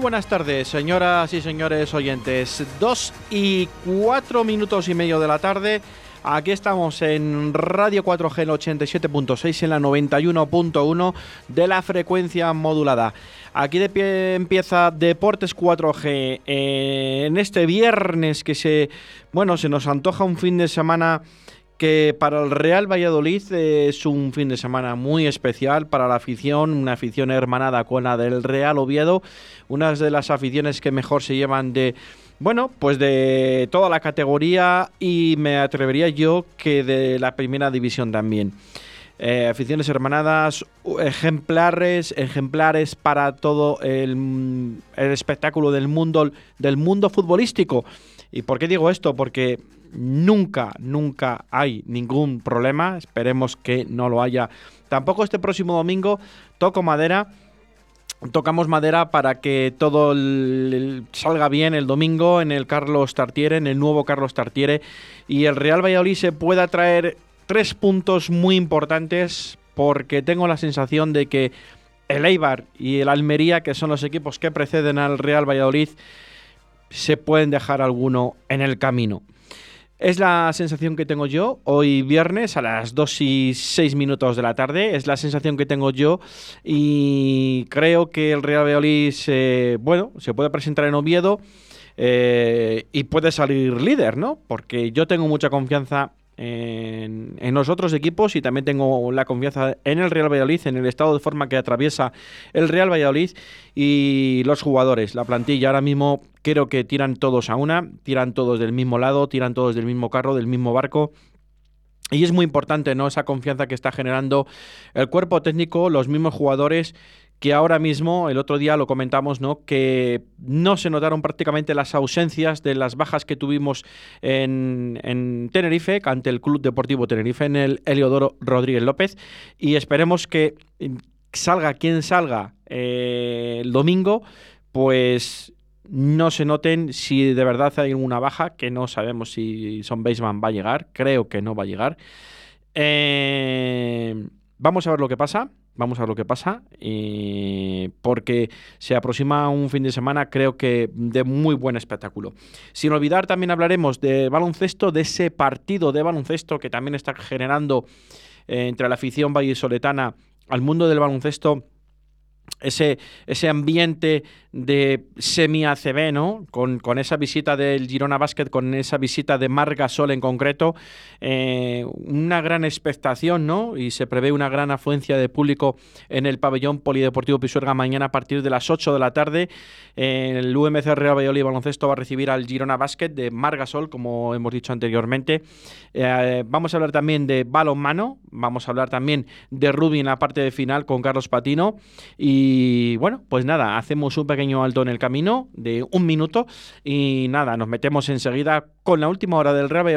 Buenas tardes, señoras y señores oyentes. Dos y cuatro minutos y medio de la tarde. Aquí estamos en Radio 4G 87.6 en la 91.1 de la frecuencia modulada. Aquí de pie empieza Deportes 4G eh, en este viernes que se bueno, se nos antoja un fin de semana que para el Real Valladolid es un fin de semana muy especial para la afición, una afición hermanada con la del Real Oviedo, una de las aficiones que mejor se llevan de bueno, pues de toda la categoría y me atrevería yo que de la primera división también. Eh, aficiones hermanadas, ejemplares, ejemplares para todo el, el espectáculo del mundo, del mundo futbolístico. ¿Y por qué digo esto? Porque nunca, nunca hay ningún problema. Esperemos que no lo haya. Tampoco este próximo domingo toco madera. Tocamos madera para que todo salga bien el domingo en el Carlos Tartiere, en el nuevo Carlos Tartiere, y el Real Valladolid se pueda traer tres puntos muy importantes porque tengo la sensación de que el Eibar y el Almería, que son los equipos que preceden al Real Valladolid, se pueden dejar alguno en el camino. Es la sensación que tengo yo hoy viernes a las 2 y 6 minutos de la tarde. Es la sensación que tengo yo y creo que el Real Valladolid se, bueno, se puede presentar en Oviedo eh, y puede salir líder, ¿no? Porque yo tengo mucha confianza en, los otros equipos y también tengo la confianza en el Real Valladolid, en el estado de forma que atraviesa el Real Valladolid y los jugadores, la plantilla. Ahora mismo creo que tiran todos a una, tiran todos del mismo lado, tiran todos del mismo carro, del mismo barco. Y es muy importante, ¿no? Esa confianza que está generando el cuerpo técnico, los mismos jugadores que ahora mismo, el otro día lo comentamos, ¿no? que no se notaron prácticamente las ausencias de las bajas que tuvimos en, Tenerife, ante el Club Deportivo Tenerife, en el Heliodoro Rodríguez López, y esperemos que salga quien salga eh, el domingo, pues no se noten si de verdad hay una baja, que no sabemos si Son Baseman va a llegar, creo que no va a llegar. Eh, vamos a ver lo que pasa Vamos a ver lo que pasa, porque se aproxima un fin de semana, creo que de muy buen espectáculo. Sin olvidar, también hablaremos de baloncesto, de ese partido de baloncesto que también está generando eh, entre la afición vallisoletana al mundo del baloncesto ese, ese ambiente de semi-ACB, ¿no? Con, esa visita del Girona Basket, con esa visita de Marga Sol en concreto, eh, una gran expectación, ¿no? Y se prevé una gran afluencia de público en el pabellón polideportivo Pisuerga mañana a partir de las 8 de la tarde. el UMC Real Valladolid Baloncesto va a recibir al Girona Basket de Marga Sol, como hemos dicho anteriormente. Eh, vamos a hablar también de balonmano, vamos a hablar también de rugby en la parte de final con Carlos Patino. Y bueno, pues nada, hacemos un pequeño alto en el camino de un minuto y nada, nos metemos enseguida con la última hora del Real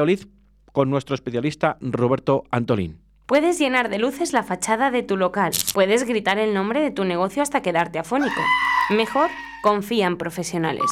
con nuestro especialista Roberto Antolín. Puedes llenar de luces la fachada de tu local. Puedes gritar el nombre de tu negocio hasta quedarte afónico. Mejor, confía en profesionales.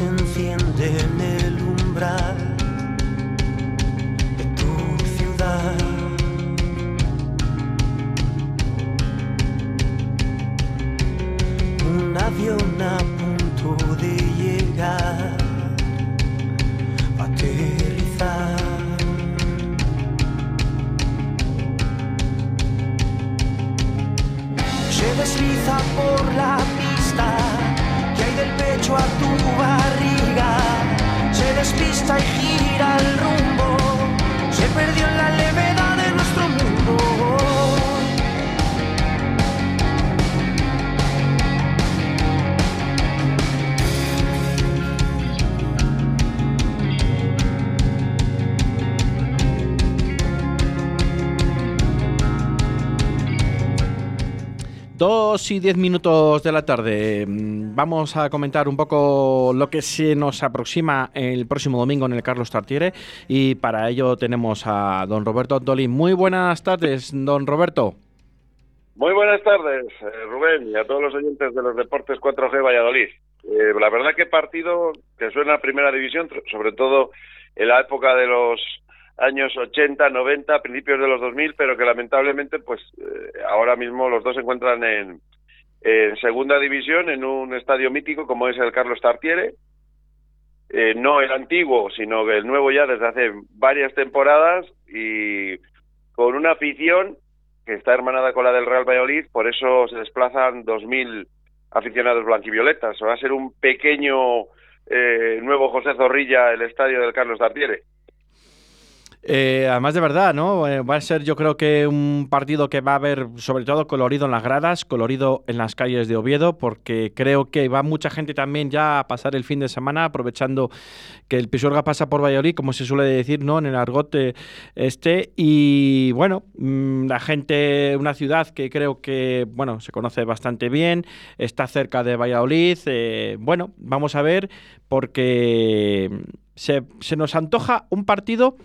Se enciende en el umbral de tu ciudad. Un avión a punto de llegar, a aterrizar. Se desliza por la pista del pecho a 2 y 10 minutos de la tarde. Mm, vamos a comentar un poco lo que se nos aproxima el próximo domingo en el Carlos Tartiere y para ello tenemos a don Roberto Antolín. Muy buenas tardes, don Roberto. Muy buenas tardes, eh, Rubén, y a todos los oyentes de los Deportes 4G Valladolid. Eh, la verdad que partido que suena a Primera División, sobre todo en la época de los años 80, 90, principios de los 2000, pero que lamentablemente, pues eh, ahora mismo los dos se encuentran en, en segunda división, en un estadio mítico como es el Carlos Tartiere. Eh, no el antiguo, sino el nuevo ya desde hace varias temporadas y con una afición que está hermanada con la del Real Valladolid, por eso se desplazan 2.000 aficionados blanquivioletas. Va a ser un pequeño eh, nuevo José Zorrilla el estadio del Carlos Tartiere. Eh, además de verdad, ¿no? Eh, va a ser yo creo que un partido que va a haber sobre todo colorido en las gradas, colorido en las calles de Oviedo, porque creo que va mucha gente también ya a pasar el fin de semana aprovechando que el Pisuerga pasa por Valladolid, como se suele decir, ¿no? En el argot eh, este y bueno, mm, la gente, una ciudad que creo que, bueno, se conoce bastante bien, está cerca de Valladolid, eh, bueno, vamos a ver porque se nos antoja un partido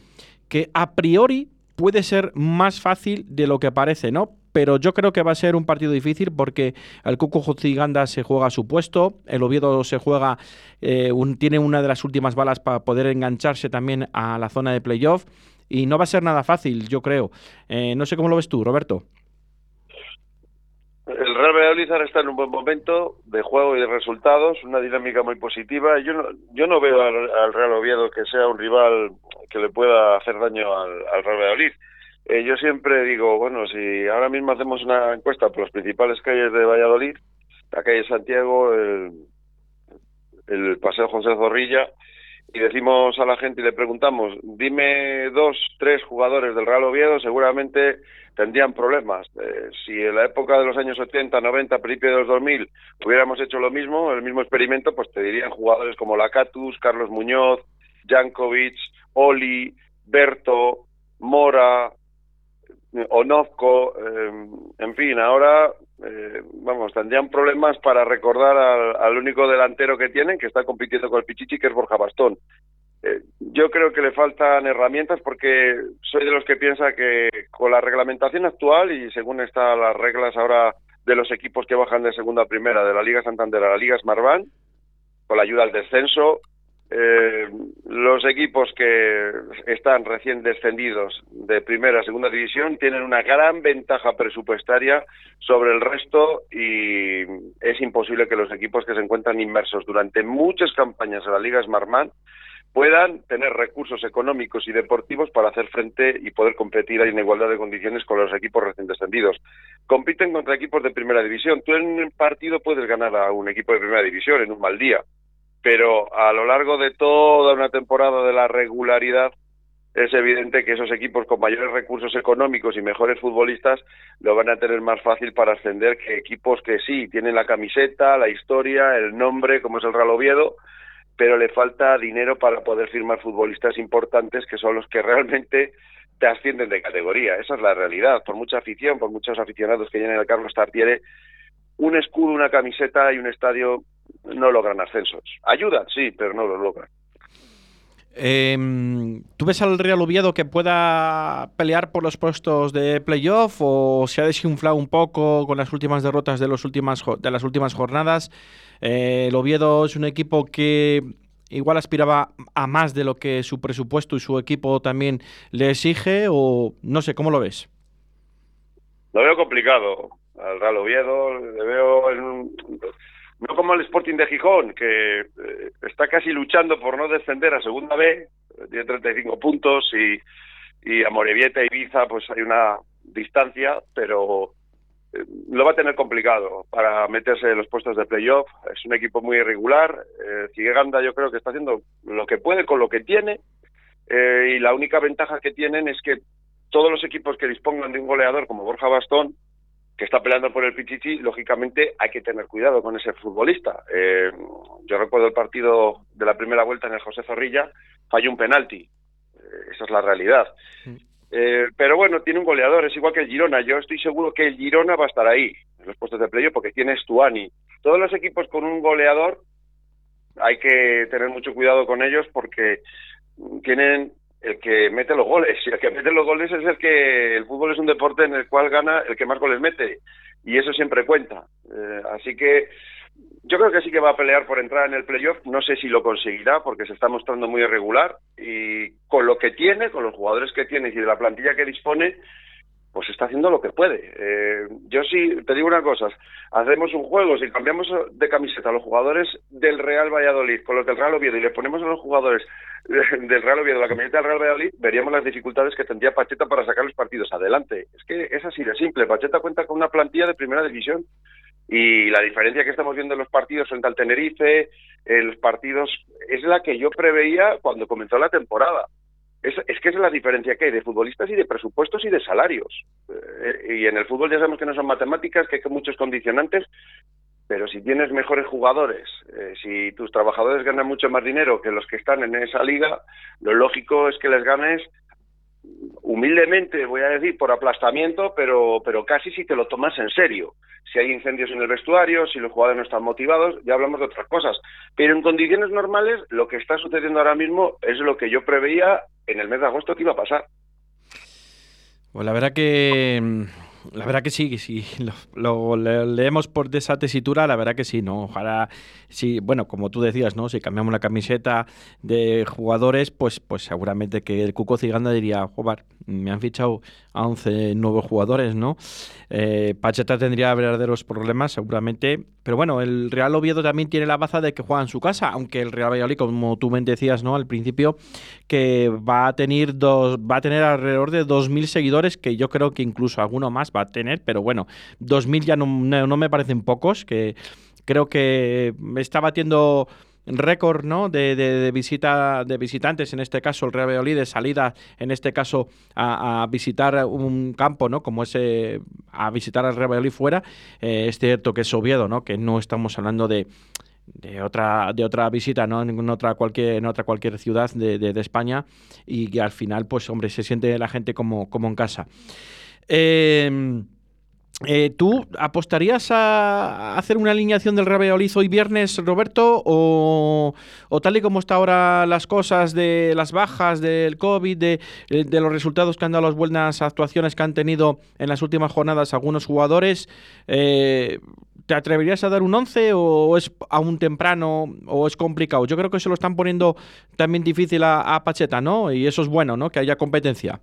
que a priori puede ser más fácil de lo que parece, ¿no? Pero yo creo que va a ser un partido difícil porque el Cuco Jociganda se juega a su puesto, el Oviedo se juega, eh, tiene una de las últimas balas para poder engancharse también a la zona de playoff y no va a ser nada fácil, yo creo. Eh, no sé cómo lo ves tú, Roberto. Valladolid está en un buen momento de juego y de resultados, una dinámica muy positiva. Yo no, yo no veo al, al Real Oviedo que sea un rival que le pueda hacer daño al, al Real Valladolid. Eh, yo siempre digo, bueno, si ahora mismo hacemos una encuesta por las principales calles de Valladolid, la calle Santiago, el, el Paseo José Zorrilla, y decimos a la gente y le preguntamos, dime dos, tres jugadores del Real Oviedo, seguramente tendrían problemas. Eh, si en la época de los años 80, 90, principio de los 2000 hubiéramos hecho lo mismo, el mismo experimento, pues te dirían jugadores como Lacatus, Carlos Muñoz, Jankovic, Oli, Berto, Mora, eh, Onozco, eh, en fin, ahora, eh, vamos, tendrían problemas para recordar al, al único delantero que tienen, que está compitiendo con el Pichichi, que es Borja Bastón. Eh, yo creo que le faltan herramientas porque soy de los que piensa que con la reglamentación actual y según están las reglas ahora de los equipos que bajan de segunda a primera, de la Liga Santander a la Liga Smartbank, con la ayuda al descenso, eh, los equipos que están recién descendidos de primera a segunda división tienen una gran ventaja presupuestaria sobre el resto y es imposible que los equipos que se encuentran inmersos durante muchas campañas en la Liga Smartman puedan tener recursos económicos y deportivos para hacer frente y poder competir en igualdad de condiciones con los equipos recién descendidos. Compiten contra equipos de primera división. Tú en un partido puedes ganar a un equipo de primera división en un mal día, pero a lo largo de toda una temporada de la regularidad es evidente que esos equipos con mayores recursos económicos y mejores futbolistas lo van a tener más fácil para ascender que equipos que sí tienen la camiseta, la historia, el nombre, como es el Real Oviedo, pero le falta dinero para poder firmar futbolistas importantes que son los que realmente te ascienden de categoría. Esa es la realidad. Por mucha afición, por muchos aficionados que llenen el Carlos Tartiere, un escudo, una camiseta y un estadio no logran ascensos. Ayudan, sí, pero no lo logran. Eh, ¿Tú ves al Real Oviedo que pueda pelear por los puestos de playoff o se ha desinflado un poco con las últimas derrotas de, los últimas, de las últimas jornadas? Eh, el Oviedo es un equipo que igual aspiraba a más de lo que su presupuesto y su equipo también le exige o no sé, ¿cómo lo ves? Lo veo complicado al Real Oviedo, le veo en un- no como el Sporting de Gijón, que eh, está casi luchando por no descender a Segunda B, tiene 35 puntos y, y a Morevieta y Ibiza pues hay una distancia, pero eh, lo va a tener complicado para meterse en los puestos de playoff. Es un equipo muy irregular. Eh, Cigueganda yo creo que está haciendo lo que puede con lo que tiene eh, y la única ventaja que tienen es que todos los equipos que dispongan de un goleador como Borja Bastón, que está peleando por el Pichichi, lógicamente hay que tener cuidado con ese futbolista. Eh, yo recuerdo el partido de la primera vuelta en el José Zorrilla, falló un penalti. Eh, esa es la realidad. Eh, pero bueno, tiene un goleador, es igual que el Girona. Yo estoy seguro que el Girona va a estar ahí, en los puestos de playoff, porque tiene Stuani. Todos los equipos con un goleador hay que tener mucho cuidado con ellos porque tienen el que mete los goles. Y el que mete los goles es el que el fútbol es un deporte en el cual gana el que más goles mete. Y eso siempre cuenta. Eh, así que yo creo que sí que va a pelear por entrar en el playoff. No sé si lo conseguirá porque se está mostrando muy irregular. Y con lo que tiene, con los jugadores que tiene y de la plantilla que dispone, pues está haciendo lo que puede. Eh, yo sí, te digo una cosa, hacemos un juego, si cambiamos de camiseta a los jugadores del Real Valladolid con los del Real Oviedo y le ponemos a los jugadores del Real Oviedo la camiseta del Real Valladolid, veríamos las dificultades que tendría Pacheta para sacar los partidos adelante. Es que es así de simple. Pacheta cuenta con una plantilla de primera división y la diferencia que estamos viendo en los partidos frente al Tenerife, en los partidos, es la que yo preveía cuando comenzó la temporada. Es, que es la diferencia que hay de futbolistas y de presupuestos y de salarios. Eh, y en el fútbol ya sabemos que no son matemáticas, que hay muchos condicionantes, pero si tienes mejores jugadores, eh, si tus trabajadores ganan mucho más dinero que los que están en esa liga, lo lógico es que les ganes humildemente, voy a decir, por aplastamiento, pero, pero casi si te lo tomas en serio. Si hay incendios en el vestuario, si los jugadores no están motivados, ya hablamos de otras cosas. Pero en condiciones normales, lo que está sucediendo ahora mismo es lo que yo preveía en el mes de agosto que iba a pasar. Pues la verdad que la verdad que sí, que sí. Lo, leemos por de esa tesitura, la verdad que sí, ¿no? Ojalá, sí, bueno, como tú decías, ¿no? Si cambiamos la camiseta de jugadores, pues, pues seguramente que el Cuco Ciganda diría, joder, me han fichado a 11 nuevos jugadores, ¿no? Eh, Pacheta tendría verdaderos problemas, seguramente. Pero bueno, el Real Oviedo también tiene la baza de que juega en su casa, aunque el Real Valladolid, como tú me decías, ¿no? Al principio, que va a tener dos, va a tener alrededor de 2.000 seguidores, que yo creo que incluso alguno más va a tener, pero bueno, 2.000 ya no, me parecen pocos, que creo que está batiendo récord ¿no? De, de, visita de visitantes, en este caso el Real Valladolid, de salida, en este caso a, visitar un campo, ¿no? como ese, a visitar al Real Valladolid fuera, eh, es cierto que es Oviedo, ¿no? que no estamos hablando de, de otra de otra visita no en otra cualquier en otra cualquier ciudad de, de, España y que al final pues hombre se siente la gente como como en casa eh, eh, ¿Tú apostarías a hacer una alineación del Real hoy viernes, Roberto? O, tal y como está ahora las cosas de las bajas del COVID, de, eh, los resultados que han dado las buenas actuaciones que han tenido en las últimas jornadas algunos jugadores, eh, ¿te atreverías a dar un 11 o es aún temprano o es complicado? Yo creo que se lo están poniendo también difícil a, a Pacheta, ¿no? Y eso es bueno, ¿no? Que haya competencia.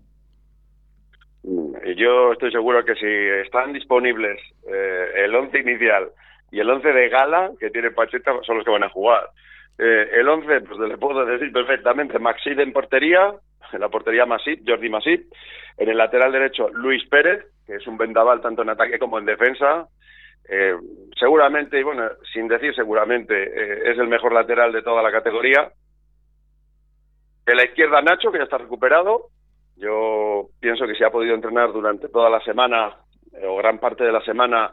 Yo estoy seguro que si están disponibles eh, el once inicial y el once de gala que tiene Pacheta son los que van a jugar. Eh, el once, pues le puedo decir perfectamente, Maxid en portería, en la portería Masip, Jordi Masip, en el lateral derecho Luis Pérez, que es un vendaval tanto en ataque como en defensa, eh, seguramente, y bueno, sin decir seguramente, eh, es el mejor lateral de toda la categoría. En la izquierda Nacho, que ya está recuperado, yo pienso que si ha podido entrenar durante toda la semana eh, o gran parte de la semana,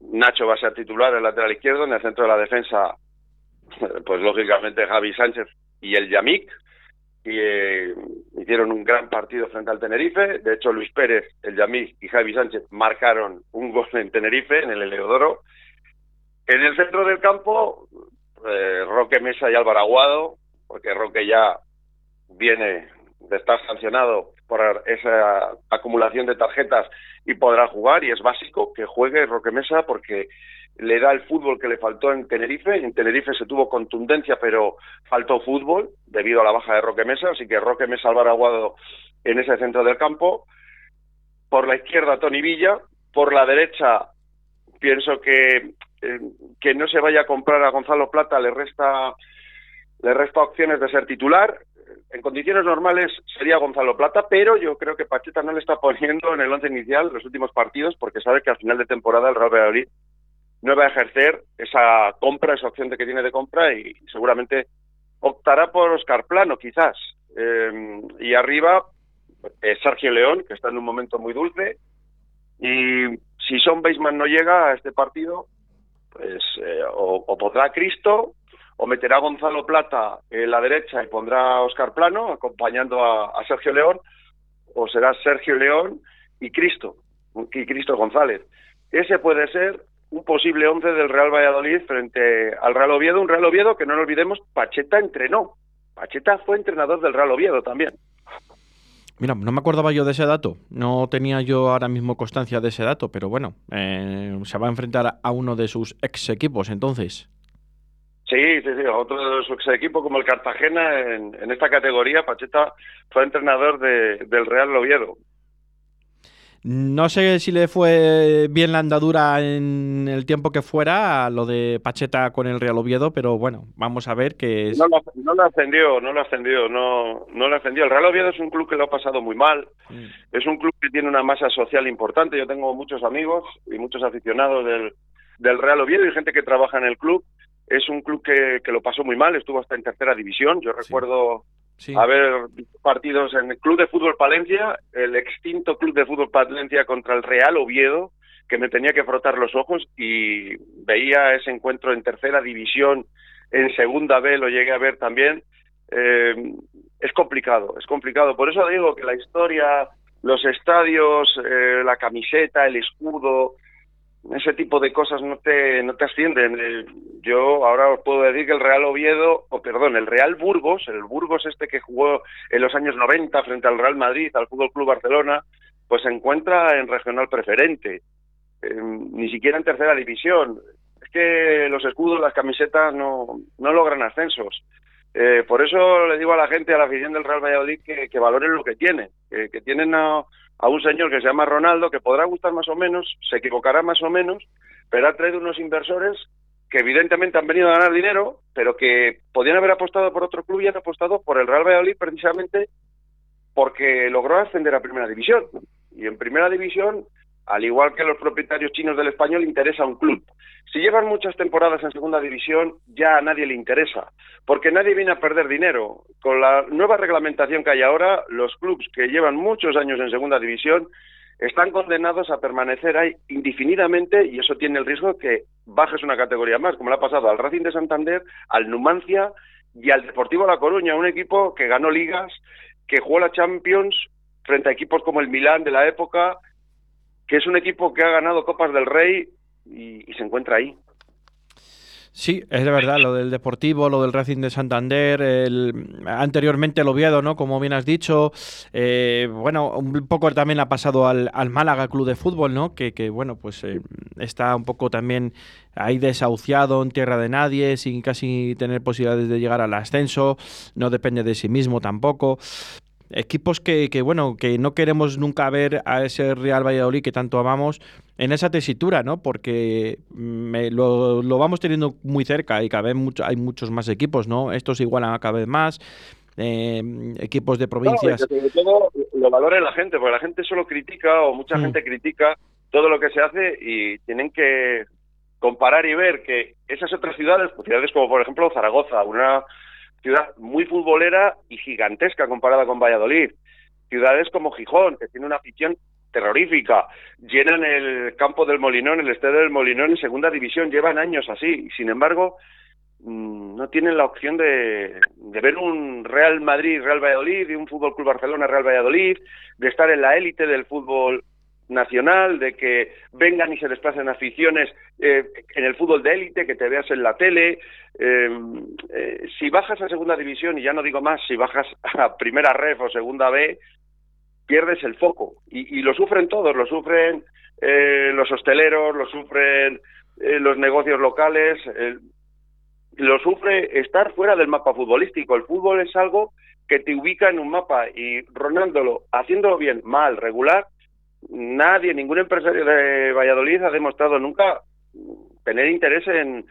Nacho va a ser titular en el lateral izquierdo, en el centro de la defensa, pues lógicamente Javi Sánchez y el Yamik, y eh, hicieron un gran partido frente al Tenerife. De hecho, Luis Pérez, el Yamik y Javi Sánchez marcaron un gol en Tenerife, en el Eleodoro. En el centro del campo, eh, Roque Mesa y Álvaro Aguado, porque Roque ya viene de estar sancionado por esa acumulación de tarjetas y podrá jugar y es básico que juegue Roque Mesa porque le da el fútbol que le faltó en Tenerife. En Tenerife se tuvo contundencia, pero faltó fútbol debido a la baja de Roque Mesa, así que Roque Mesa Álvaro Aguado en ese centro del campo. Por la izquierda Tony Villa, por la derecha pienso que eh, que no se vaya a comprar a Gonzalo Plata le resta le resta opciones de ser titular en condiciones normales sería Gonzalo Plata, pero yo creo que Pacheta no le está poniendo en el once inicial los últimos partidos porque sabe que al final de temporada el Real Valladolid no va a ejercer esa compra, esa opción de que tiene de compra y seguramente optará por Oscar Plano, quizás. Eh, y arriba, eh, Sergio León, que está en un momento muy dulce. Y si Son Beisman no llega a este partido, pues eh, o, o podrá Cristo o meterá Gonzalo Plata en la derecha y pondrá a Oscar Plano acompañando a, Sergio León, o será Sergio León y Cristo, y Cristo González. Ese puede ser un posible once del Real Valladolid frente al Real Oviedo, un Real Oviedo que no lo olvidemos, Pacheta entrenó. Pacheta fue entrenador del Real Oviedo también. Mira, no me acordaba yo de ese dato, no tenía yo ahora mismo constancia de ese dato, pero bueno, eh, se va a enfrentar a uno de sus ex equipos entonces. Sí, sí, sí, otro de su ex equipo como el Cartagena en, en esta categoría, Pacheta fue entrenador de, del Real Oviedo. No sé si le fue bien la andadura en el tiempo que fuera a lo de Pacheta con el Real Oviedo, pero bueno, vamos a ver que es... No lo, no lo ascendió, no lo ascendió, no, no lo ascendió. El Real Oviedo es un club que lo ha pasado muy mal, Mm. es un club que tiene una masa social importante. Yo tengo muchos amigos y muchos aficionados del, del Real Oviedo y gente que trabaja en el club. Es un club que, que lo pasó muy mal, estuvo hasta en tercera división. Yo recuerdo Sí. haber visto partidos en el Club de Fútbol Palencia, el extinto Club de Fútbol Palencia contra el Real Oviedo, que me tenía que frotar los ojos y veía ese encuentro en tercera división, en segunda B lo llegué a ver también. Eh, es complicado, es complicado. Por eso digo que la historia, los estadios, eh, la camiseta, el escudo, ese tipo de cosas no te, no te ascienden. Eh, yo ahora os puedo decir que el Real Oviedo, o perdón, el Real Burgos, el Burgos este que jugó en los años 90 frente al Real Madrid, al Fútbol Club Barcelona, pues se encuentra en regional preferente, eh, ni siquiera en tercera división. Es que los escudos, las camisetas no, no logran ascensos. Eh, por eso le digo a la gente, a la afición del Real Valladolid, que, que valoren lo que tienen, que, que tienen a, a un señor que se llama Ronaldo, que podrá gustar más o menos, se equivocará más o menos, pero ha traído unos inversores que evidentemente han venido a ganar dinero, pero que podían haber apostado por otro club y han apostado por el Real Valladolid precisamente porque logró ascender a Primera División. Y en Primera División, al igual que los propietarios chinos del español, interesa un club. Si llevan muchas temporadas en Segunda División, ya a nadie le interesa, porque nadie viene a perder dinero. Con la nueva reglamentación que hay ahora, los clubes que llevan muchos años en Segunda División están condenados a permanecer ahí indefinidamente y eso tiene el riesgo de que bajes una categoría más, como le ha pasado al Racing de Santander, al Numancia y al Deportivo La Coruña, un equipo que ganó ligas, que jugó la Champions frente a equipos como el Milán de la época, que es un equipo que ha ganado Copas del Rey y, se encuentra ahí. Sí, es de verdad, lo del Deportivo, lo del Racing de Santander, el, anteriormente el Oviedo, ¿no? Como bien has dicho, eh, bueno, un poco también ha pasado al, al Málaga Club de Fútbol, ¿no? Que, que bueno, pues eh, está un poco también ahí desahuciado en tierra de nadie, sin casi tener posibilidades de llegar al ascenso, no depende de sí mismo tampoco. Equipos que, que, bueno, que no queremos nunca ver a ese Real Valladolid que tanto amamos en esa tesitura, ¿no? Porque me, lo, lo, vamos teniendo muy cerca y cada vez mucho, hay muchos más equipos, ¿no? Estos igualan cada vez más. Eh, equipos de provincias. No, sobre todo lo valora la gente, porque la gente solo critica o mucha mm. gente critica todo lo que se hace y tienen que comparar y ver que esas otras ciudades, pues ciudades como por ejemplo Zaragoza, una ciudad muy futbolera y gigantesca comparada con Valladolid. Ciudades como Gijón, que tiene una afición terrorífica, llenan el campo del Molinón, el estadio del Molinón en segunda división, llevan años así, y sin embargo mmm, no tienen la opción de, de, ver un Real Madrid, Real Valladolid, y un Fútbol Club Barcelona, Real Valladolid, de estar en la élite del fútbol nacional, de que vengan y se desplacen aficiones eh, en el fútbol de élite, que te veas en la tele. Eh, eh, si bajas a segunda división, y ya no digo más, si bajas a primera ref o segunda B, pierdes el foco. Y, y lo sufren todos, lo sufren eh, los hosteleros, lo sufren los negocios locales, lo sufre estar fuera del mapa futbolístico. El fútbol es algo que te ubica en un mapa y Ronándolo, haciéndolo bien, mal, regular, nadie, ningún empresario de Valladolid ha demostrado nunca tener interés en,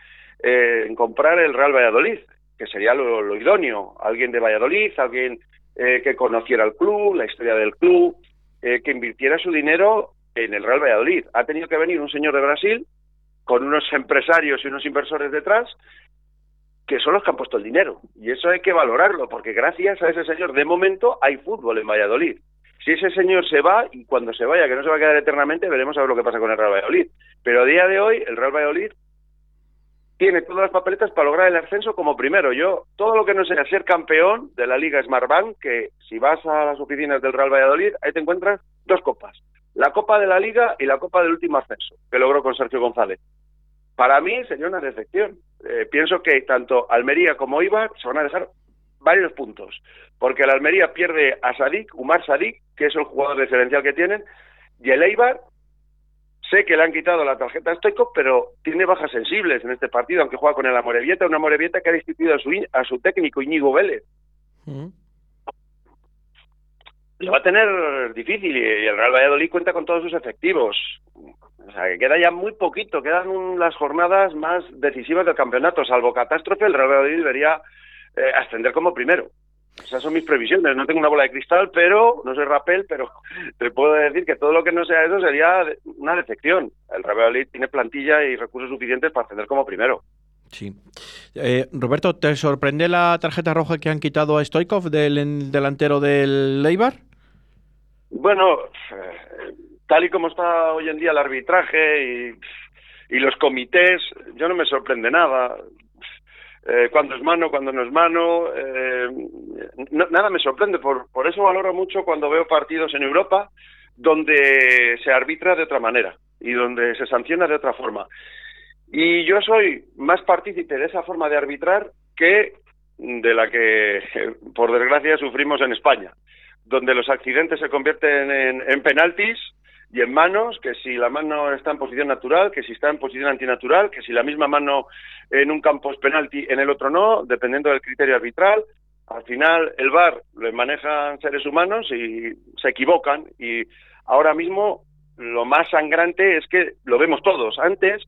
eh, en comprar el Real Valladolid, que sería lo, idóneo. Alguien de Valladolid, alguien eh, que conociera el club, la historia del club, eh, que invirtiera su dinero en el Real Valladolid. Ha tenido que venir un señor de Brasil con unos empresarios y unos inversores detrás que son los que han puesto el dinero. Y eso hay que valorarlo, porque gracias a ese señor, de momento, hay fútbol en Valladolid. Si ese señor se va, y cuando se vaya, que no se va a quedar eternamente, veremos a ver lo que pasa con el Real Valladolid. Pero a día de hoy, el Real Valladolid tiene todas las papeletas para lograr el ascenso como primero. Yo, todo lo que no sea ser campeón de la Liga Smartbank, que si vas a las oficinas del Real Valladolid, ahí te encuentras dos copas. La Copa de la Liga y la Copa del último ascenso, que logró con Sergio González. Para mí sería una decepción. Eh, pienso que tanto Almería como Ibar se van a dejar varios puntos, porque el Almería pierde a Sadik, Umar Sadik, que es el jugador diferencial que tienen, y el Eibar Sé que le han quitado la tarjeta a Stoikov, pero tiene bajas sensibles en este partido, aunque juega con el Amorebieta, una Amorebieta que ha destituido a su, a su técnico Iñigo Vélez. Mm. Lo va a tener difícil y el Real Valladolid cuenta con todos sus efectivos. O sea, que queda ya muy poquito, quedan las jornadas más decisivas del campeonato. Salvo catástrofe, el Real Valladolid debería eh, ascender como primero. Esas son mis previsiones. No tengo una bola de cristal, pero no soy rapel, pero te puedo decir que todo lo que no sea eso sería una decepción. El Real tiene plantilla y recursos suficientes para ascender como primero. Sí. Eh, Roberto, ¿te sorprende la tarjeta roja que han quitado a Stoikov del delantero del Leibar? Bueno, eh, tal y como está hoy en día el arbitraje y, y los comités, yo no me sorprende nada. Eh, cuando es mano, cuando no es mano. Eh, nada me sorprende, por, por eso valoro mucho cuando veo partidos en Europa donde se arbitra de otra manera y donde se sanciona de otra forma. Y yo soy más partícipe de esa forma de arbitrar que de la que, por desgracia, sufrimos en España, donde los accidentes se convierten en, en penaltis y en manos, que si la mano está en posición natural, que si está en posición antinatural, que si la misma mano en un campo es penalti, en el otro no, dependiendo del criterio arbitral. Al final el VAR lo manejan seres humanos y se equivocan y ahora mismo lo más sangrante es que lo vemos todos. Antes,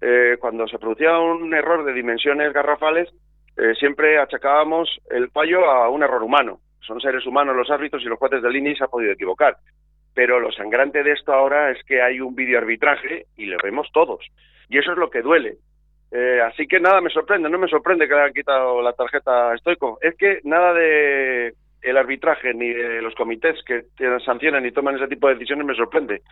eh, cuando se producía un error de dimensiones garrafales, eh, siempre achacábamos el fallo a un error humano. Son seres humanos los árbitros y los jueces del INI se ha podido equivocar pero lo sangrante de esto ahora es que hay un videoarbitraje y lo vemos todos. Y eso es lo que duele. Eh, así que nada me sorprende, no me sorprende que le hayan quitado la tarjeta a Stoico. Es que nada de el arbitraje ni de los comités que sancionan y toman ese tipo de decisiones me sorprende.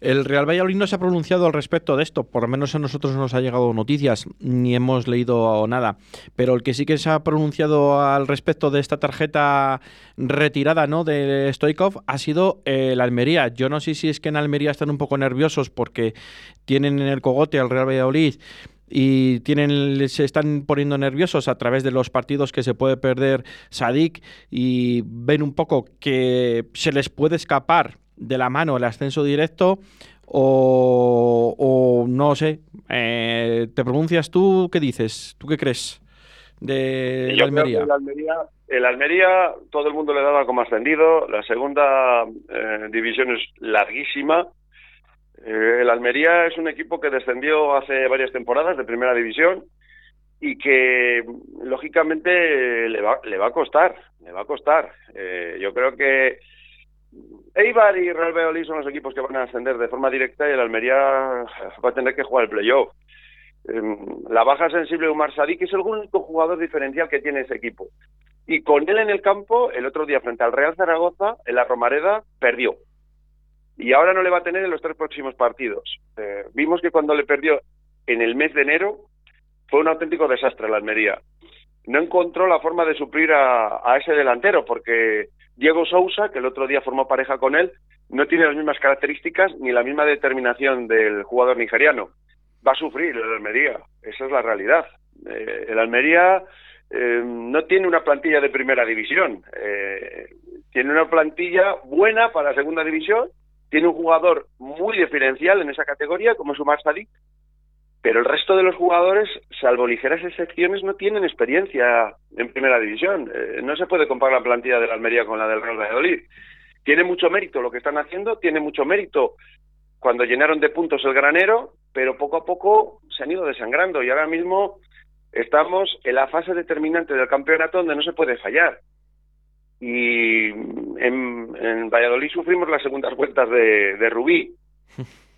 El Real Valladolid no se ha pronunciado al respecto de esto, por lo menos a nosotros no nos ha llegado noticias, ni hemos leído nada. Pero el que sí que se ha pronunciado al respecto de esta tarjeta retirada ¿no? de Stoikov ha sido el Almería. Yo no sé si es que en Almería están un poco nerviosos porque tienen en el cogote al Real Valladolid y tienen se están poniendo nerviosos a través de los partidos que se puede perder Sadik y ven un poco que se les puede escapar de la mano el ascenso directo o, no sé, eh, ¿te pronuncias tú? ¿Qué dices? ¿Tú qué crees de Almería? el Almería? todo el mundo le daba como ascendido, la segunda eh, división es larguísima. Eh, el Almería es un equipo que descendió hace varias temporadas de primera división y que lógicamente le va, le va a costar, le va a costar. yo creo que Eibar y Real Valladolid son los equipos que van a ascender de forma directa y el Almería va a tener que jugar el playoff. Em, la baja sensible de Umar Sadik es el único jugador diferencial que tiene ese equipo. Y con él en el campo, el otro día frente al Real Zaragoza, en la Romareda, perdió. Y ahora no le va a tener en los tres próximos partidos. Eh, vimos que cuando le perdió en el mes de enero, fue un auténtico desastre la Almería. No encontró la forma de suplir a ese delantero, porque Diego Sousa, que el otro día formó pareja con él, no tiene las mismas características ni la misma determinación del jugador nigeriano. Va a sufrir el Almería, esa es la realidad. Eh, el Almería eh, no tiene una plantilla de primera división, eh, tiene una plantilla buena para segunda división, tiene un jugador muy diferencial en esa categoría, como es Umar Sadik, pero el resto de los jugadores, salvo ligeras excepciones, no tienen experiencia en primera división. Eh, no se puede comparar la plantilla de la Almería con la del Real Valladolid. Tiene mucho mérito lo que están haciendo, tiene mucho mérito cuando llenaron de puntos el granero, pero poco a poco se han ido desangrando y ahora mismo estamos en la fase determinante del campeonato donde no se puede fallar. Y en, Valladolid sufrimos las segundas vueltas de, de Rubí.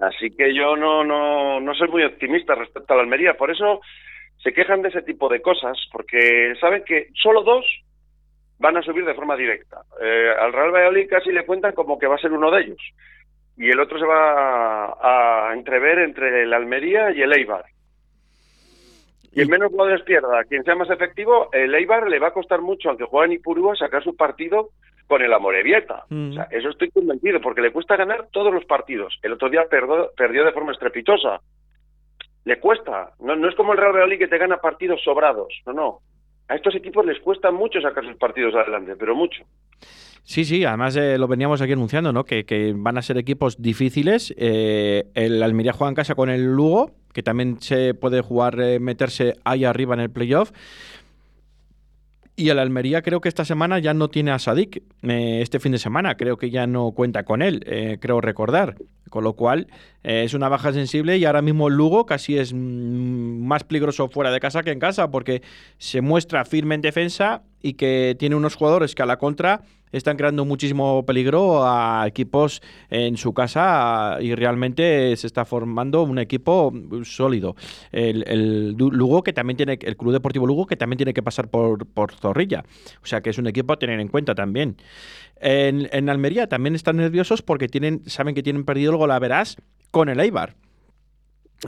Así que yo no, no, no soy muy optimista respecto a la Almería. Por eso se quejan de ese tipo de cosas, porque saben que solo dos van a subir de forma directa. Eh, al Real Valladolid casi le cuentan como que va a ser uno de ellos. Y el otro se va a, entrever entre el Almería y el Eibar. Quien menos jugadores pierda, quien sea más efectivo, el Eibar le va a costar mucho, aunque juegue en Ipurúa, sacar su partido con el Amorebieta. Mm. O sea, eso estoy convencido, porque le cuesta ganar todos los partidos. El otro día perdió, perdió de forma estrepitosa. Le cuesta. No, no es como el Real Valladolid que te gana partidos sobrados. No, no. A estos equipos les cuesta mucho sacar sus partidos adelante, pero mucho. Sí, sí, además eh, lo veníamos aquí anunciando, ¿no? Que, que van a ser equipos difíciles. Eh, el Almería juega en casa con el Lugo, que también se puede jugar, eh, meterse ahí arriba en el playoff. Y el Almería creo que esta semana ya no tiene a Sadik. eh, este fin de semana creo que ya no cuenta con él, eh, creo recordar. Con lo cual eh, es una baja sensible y ahora mismo Lugo casi es mm, más peligroso fuera de casa que en casa porque se muestra firme en defensa y que tiene unos jugadores que a la contra están creando muchísimo peligro a equipos en su casa y realmente se está formando un equipo sólido. El, Lugo que también tiene, el Club Deportivo Lugo que también tiene que pasar por, por Zorrilla. O sea que es un equipo a tener en cuenta también. En, en Almería también están nerviosos porque tienen, saben que tienen perdido el golaveras con el Eibar.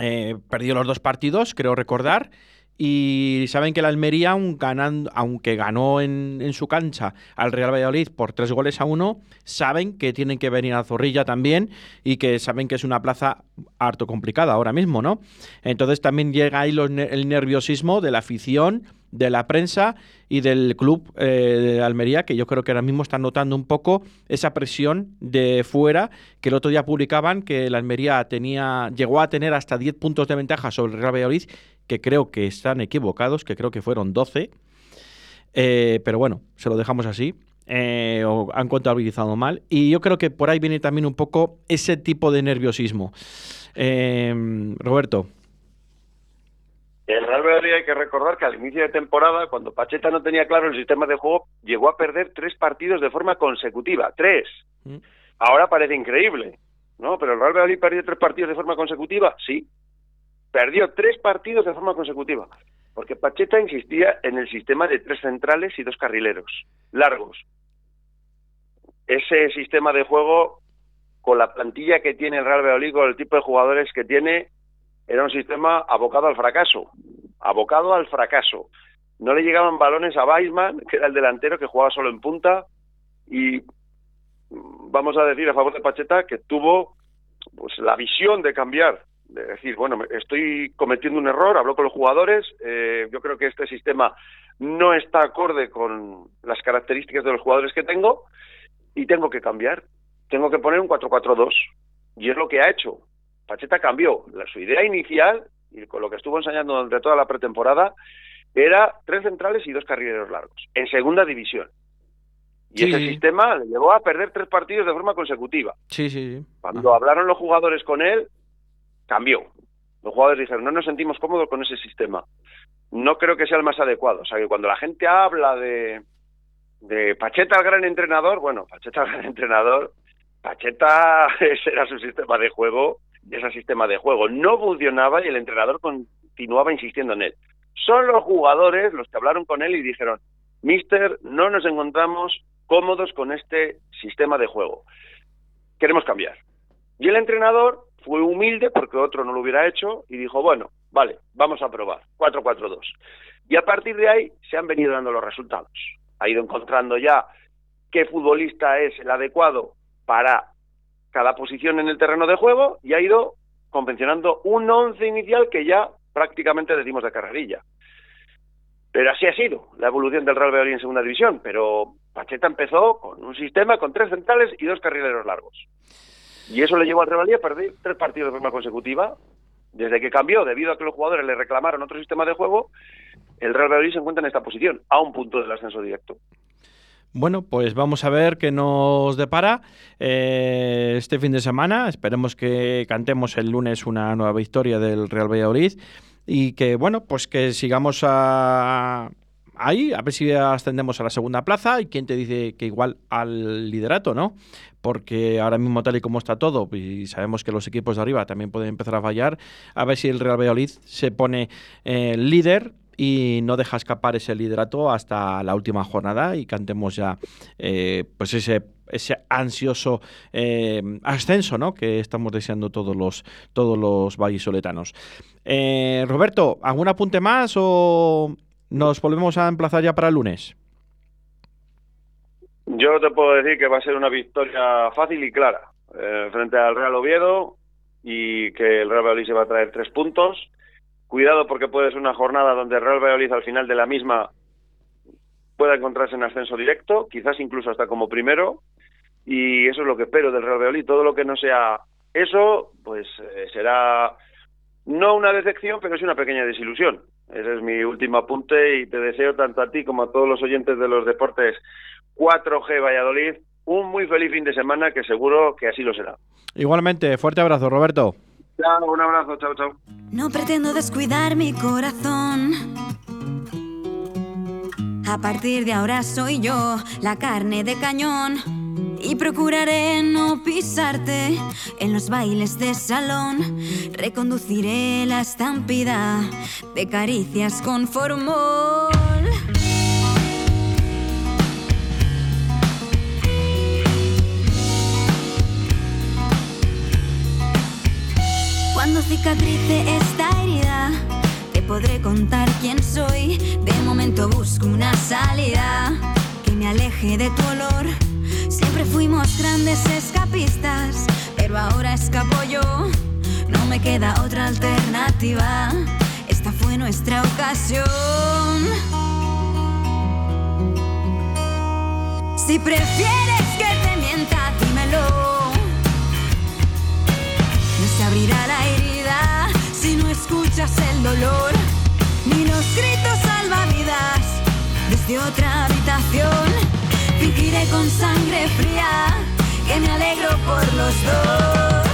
Eh, perdió los dos partidos, creo recordar. Y saben que el Almería, aun ganando, aunque ganó en, en su cancha al Real Valladolid por tres goles a uno, saben que tienen que venir a Zorrilla también y que saben que es una plaza harto complicada ahora mismo, ¿no? Entonces también llega ahí los el nerviosismo de la afición, de la prensa y del club eh, de Almería, que yo creo que ahora mismo están notando un poco esa presión de fuera, que el otro día publicaban que el Almería tenía, llegó a tener hasta 10 puntos de ventaja sobre el Real Valladolid, que creo que están equivocados, que creo que fueron 12. Eh, pero bueno, se lo dejamos así. Eh, o han contabilizado mal. Y yo creo que por ahí viene también un poco ese tipo de nerviosismo. Roberto. El Real Valladolid hay que recordar que al inicio de temporada, cuando Pacheta no tenía claro el sistema de juego, llegó a perder tres partidos de forma consecutiva. Tres. Mm. Ahora parece increíble, ¿no? Pero el Real Valladolid perdió tres partidos de forma consecutiva, sí. Perdió tres partidos de forma consecutiva. Porque Pacheta insistía en el sistema de tres centrales y dos carrileros, largos. Ese sistema de juego, con la plantilla que tiene el Real Valladolid, con el tipo de jugadores que tiene, era un sistema abocado al fracaso, abocado al fracaso. No le llegaban balones a Weisman, que era el delantero que jugaba solo en punta, y vamos a decir a favor de Pacheta que tuvo pues la visión de cambiar, de decir, bueno, estoy cometiendo un error, habló con los jugadores, eh, yo creo que este sistema no está acorde con las características de los jugadores que tengo y tengo que cambiar, tengo que poner un 4-4-2 y es lo que ha hecho. Pacheta cambió. La, su idea inicial, y con lo que estuvo enseñando durante toda la pretemporada, era tres centrales y dos carrileros largos, en segunda división. Y Sí, ese sí. sistema le llevó a perder tres partidos de forma consecutiva. Sí, sí, sí. Cuando hablaron los jugadores con él, cambió. Los jugadores dijeron, no nos sentimos cómodos con ese sistema. No creo que sea el más adecuado. O sea, que cuando la gente habla de, de Pacheta el gran entrenador, bueno, Pacheta el gran entrenador, Pacheta ese era su sistema de juego, y ese sistema de juego no funcionaba y el entrenador continuaba insistiendo en él. Son los jugadores los que hablaron con él y dijeron, Mister, no nos encontramos cómodos con este sistema de juego. Queremos cambiar. Y el entrenador fue humilde porque otro no lo hubiera hecho y dijo, bueno, vale, vamos a probar, 4-4-2. Y a partir de ahí se han venido dando los resultados. Ha ido encontrando ya qué futbolista es el adecuado para cada posición en el terreno de juego y ha ido convencionando un once inicial que ya prácticamente decimos de carrerilla. Pero así ha sido la evolución del Real Valladolid en segunda división. Pero Pacheta empezó con un sistema con tres centrales y dos carrileros largos. Y eso le llevó al Real Valladolid a perder tres partidos de forma consecutiva. Desde que cambió, debido a que los jugadores le reclamaron otro sistema de juego, el Real Valladolid se encuentra en esta posición, a un punto del ascenso directo. Bueno, pues vamos a ver qué nos depara eh, este fin de semana. Esperemos que cantemos el lunes una nueva victoria del Real Valladolid y que, bueno, pues que sigamos a- ahí, a ver si ascendemos a la segunda plaza y quién te dice que igual al liderato, ¿no? Porque ahora mismo tal y como está todo y sabemos que los equipos de arriba también pueden empezar a fallar, a ver si el Real Valladolid se pone eh, líder y no deja escapar ese liderato hasta la última jornada y cantemos ya eh, pues ese ese ansioso eh, ascenso ¿no? que estamos deseando todos los, todos los vallisoletanos. Eh, Roberto, ¿algún apunte más o nos volvemos a emplazar ya para el lunes? Yo te puedo decir que va a ser una victoria fácil y clara eh, frente al Real Oviedo y que el Real Valladolid se va a traer tres puntos. Cuidado porque puede ser una jornada donde Real Valladolid al final de la misma pueda encontrarse en ascenso directo, quizás incluso hasta como primero, y eso es lo que espero del Real Valladolid. Todo lo que no sea eso, pues eh, será no una decepción, pero sí una pequeña desilusión. Ese es mi último apunte y te deseo tanto a ti como a todos los oyentes de los deportes 4G Valladolid un muy feliz fin de semana que seguro que así lo será. Igualmente, fuerte abrazo, Roberto. Chao, un abrazo, chao, chao. No pretendo descuidar mi corazón. A partir de ahora soy yo la carne de cañón. Y procuraré no pisarte en los bailes de salón. Reconduciré la estampida de caricias con formol. Cuando cicatrice esta herida, te podré contar quién soy. De momento busco una salida que me aleje de tu olor. Siempre fuimos grandes escapistas, pero ahora escapo yo. No me queda otra alternativa. Esta fue nuestra ocasión. Si prefieres que te mienta, dímelo. No se abrirá la herida si no escuchas el dolor, ni los gritos salvavidas desde otra habitación. Fingiré con sangre fría que me alegro por los dos.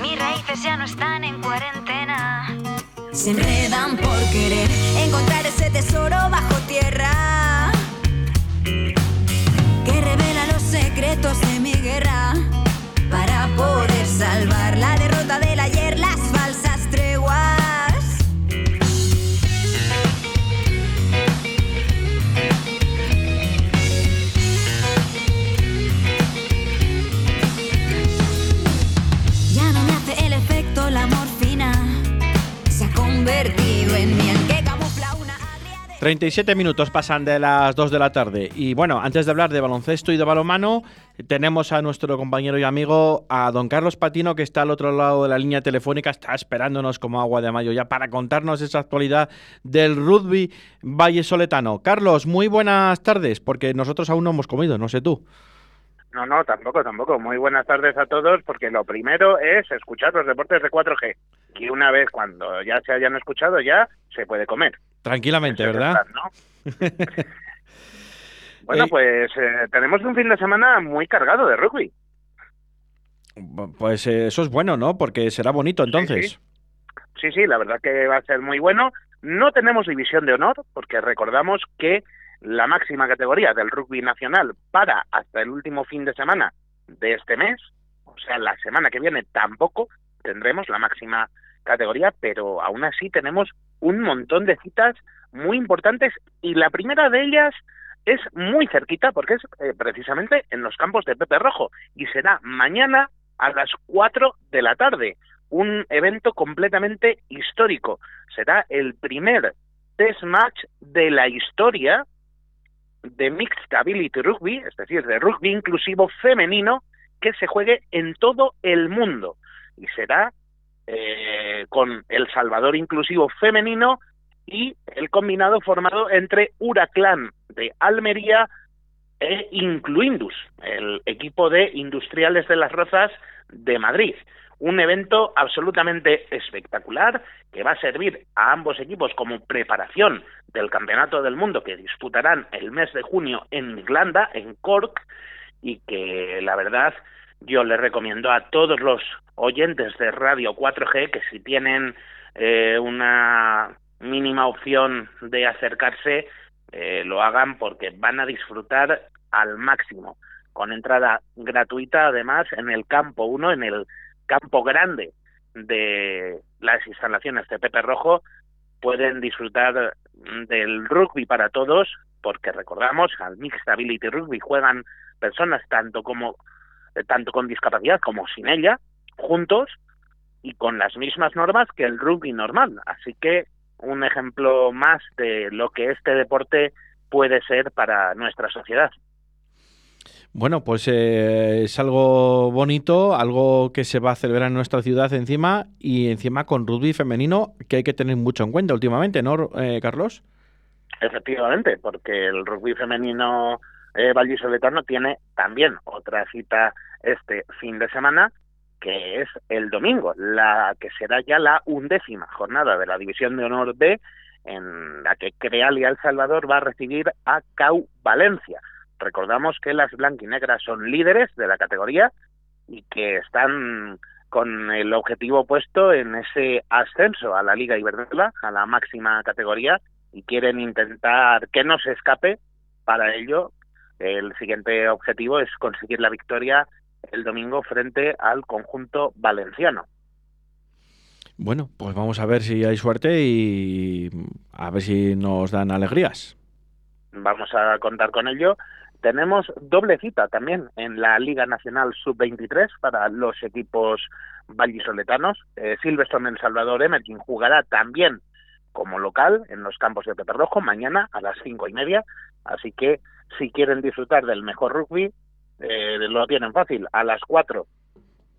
Mis raíces ya no están en cuarentena. Se 37 minutos pasan de las 2 de la tarde. Y bueno, antes de hablar de baloncesto y de balomano, tenemos a nuestro compañero y amigo, a don Carlos Patino, que está al otro lado de la línea telefónica, está esperándonos como agua de mayo ya para contarnos esa actualidad del rugby Valle Soletano. Carlos, muy buenas tardes, porque nosotros aún no hemos comido, no sé tú. No, no, tampoco, tampoco. Muy buenas tardes a todos, porque lo primero es escuchar los deportes de 4G. Y una vez cuando ya se hayan escuchado, ya se puede comer. Tranquilamente, ¿verdad? ¿no? bueno, Eh, pues eh, tenemos un fin de semana muy cargado de rugby. Pues eh, eso es bueno, ¿no? Porque será bonito entonces. sí. Sí, sí, la verdad que va a ser muy bueno. No tenemos división de honor, porque recordamos que la máxima categoría del rugby nacional para hasta el último fin de semana de este mes, o sea, la semana que viene tampoco tendremos la máxima categoría, pero aún así tenemos un montón de citas muy importantes y la primera de ellas es muy cerquita porque es eh, precisamente en los campos de Pepe Rojo y será mañana a las 4 de la tarde. Un evento completamente histórico. Será el primer test match de la historia de Mixed Ability Rugby, es decir, de rugby inclusivo femenino, que se juegue en todo el mundo. Y será eh, con el Salvador inclusivo femenino y el combinado formado entre Huracán de Almería e Incluindus, el equipo de Industriales de las Rozas de Madrid. Un evento absolutamente espectacular que va a servir a ambos equipos como preparación del Campeonato del Mundo que disputarán el mes de junio en Irlanda, en Cork, y que la verdad yo les recomiendo a todos los oyentes de Radio 4G que si tienen eh, una mínima opción de acercarse, eh, lo hagan porque van a disfrutar al máximo, con entrada gratuita además en el campo 1, en el campo grande de las instalaciones de Pepe Rojo pueden disfrutar del rugby para todos, porque recordamos, al Mixed Ability Rugby juegan personas tanto como eh, tanto con discapacidad como sin ella, juntos y con las mismas normas que el rugby normal. Así que un ejemplo más de lo que este deporte puede ser para nuestra sociedad. Bueno, pues eh, es algo bonito, algo que se va a celebrar en nuestra ciudad encima y encima con rugby femenino que hay que tener mucho en cuenta últimamente, ¿no, eh, Carlos? Efectivamente, porque el rugby femenino eh, vallisoletano tiene también otra cita este fin de semana que es el domingo, la que será ya la undécima jornada de la División de Honor B en la que Creal y El Salvador va a recibir a Cau Valencia Recordamos que las blanquinegras son líderes de la categoría y que están con el objetivo puesto en ese ascenso a la Liga Iberdrola, a la máxima categoría, y quieren intentar que no se escape. Para ello, el siguiente objetivo es conseguir la victoria el domingo frente al conjunto valenciano. Bueno, pues vamos a ver si hay suerte y a ver si nos dan alegrías. Vamos a contar con ello tenemos doble cita también en la Liga Nacional Sub-23 para los equipos vallisoletanos. Eh, Silverstone en Salvador Emerging jugará también como local en los campos de Pepe Rojo mañana a las cinco y media. Así que si quieren disfrutar del mejor rugby, eh, lo tienen fácil. A las cuatro